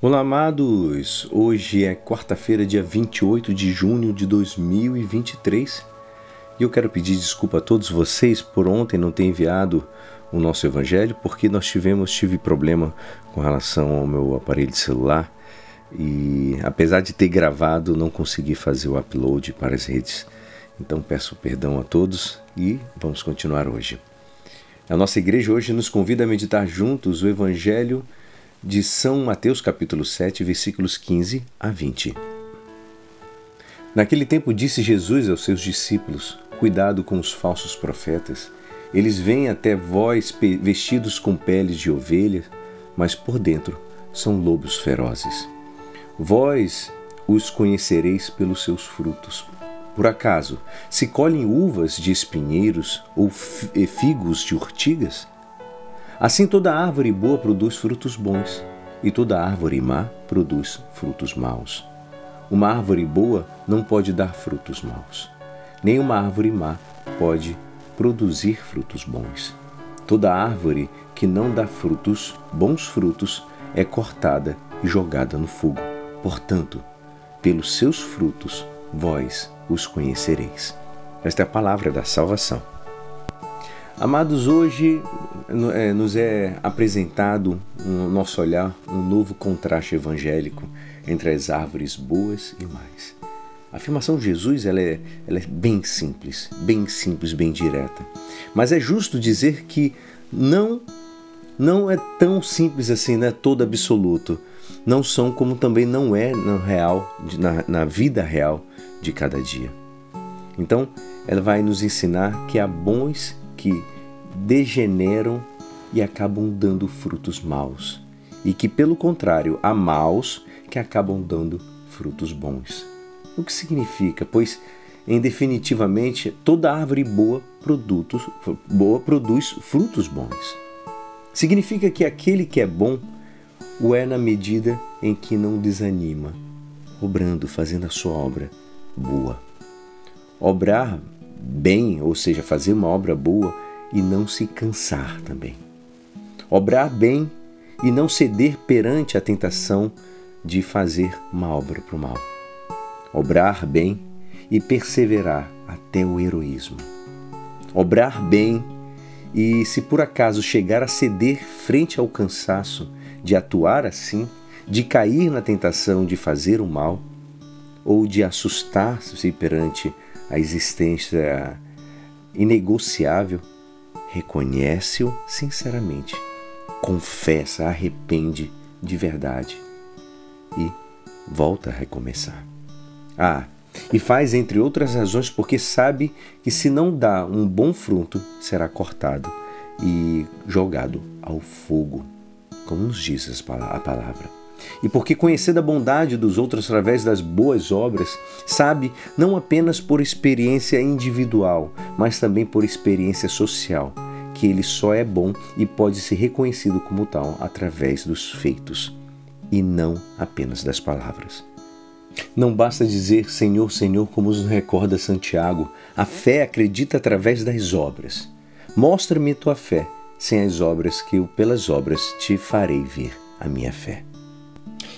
Olá, amados! Hoje é quarta-feira, dia 28 de junho de 2023 e eu quero pedir desculpa a todos vocês por ontem não ter enviado o nosso evangelho, porque nós tivemos tive problema com relação ao meu aparelho celular e apesar de ter gravado, não consegui fazer o upload para as redes. Então peço perdão a todos e vamos continuar hoje. A nossa igreja hoje nos convida a meditar juntos o evangelho de São Mateus capítulo 7, versículos 15 a 20. Naquele tempo disse Jesus aos seus discípulos: Cuidado com os falsos profetas. Eles vêm até vós vestidos com peles de ovelha, mas por dentro são lobos ferozes. Vós os conhecereis pelos seus frutos. Por acaso, se colhem uvas de espinheiros ou figos de urtigas? Assim toda árvore boa produz frutos bons, e toda árvore má produz frutos maus. Uma árvore boa não pode dar frutos maus, nem uma árvore má pode produzir frutos bons. Toda árvore que não dá frutos, bons frutos, é cortada e jogada no fogo. Portanto, pelos seus frutos vós os conhecereis. Esta é a palavra da salvação. Amados, hoje é, nos é apresentado no nosso olhar um novo contraste evangélico entre as árvores boas e mais. A afirmação de Jesus ela é, ela é bem simples, bem simples, bem direta. Mas é justo dizer que não não é tão simples assim, não é todo absoluto. Não são como também não é no real, na, na vida real de cada dia. Então, ela vai nos ensinar que há bons que degeneram e acabam dando frutos maus, e que, pelo contrário, há maus que acabam dando frutos bons. O que significa? Pois, em definitivamente, toda árvore boa, produtos, boa produz frutos bons. Significa que aquele que é bom o é na medida em que não desanima, obrando, fazendo a sua obra boa. Obrar bem, ou seja, fazer uma obra boa, e não se cansar também. Obrar bem e não ceder perante a tentação de fazer uma obra para o mal. Obrar bem e perseverar até o heroísmo. Obrar bem e, se por acaso chegar a ceder frente ao cansaço de atuar assim, de cair na tentação de fazer o mal, ou de assustar-se perante a existência inegociável reconhece-o sinceramente, confessa, arrepende de verdade e volta a recomeçar. Ah, e faz entre outras razões porque sabe que se não dá um bom fruto, será cortado e jogado ao fogo, como nos diz a palavra. E porque conhecendo a bondade dos outros através das boas obras, sabe não apenas por experiência individual, mas também por experiência social, que ele só é bom e pode ser reconhecido como tal através dos feitos e não apenas das palavras. Não basta dizer Senhor, Senhor, como nos recorda Santiago, a fé acredita através das obras. Mostra-me tua fé, sem as obras que eu pelas obras te farei ver a minha fé.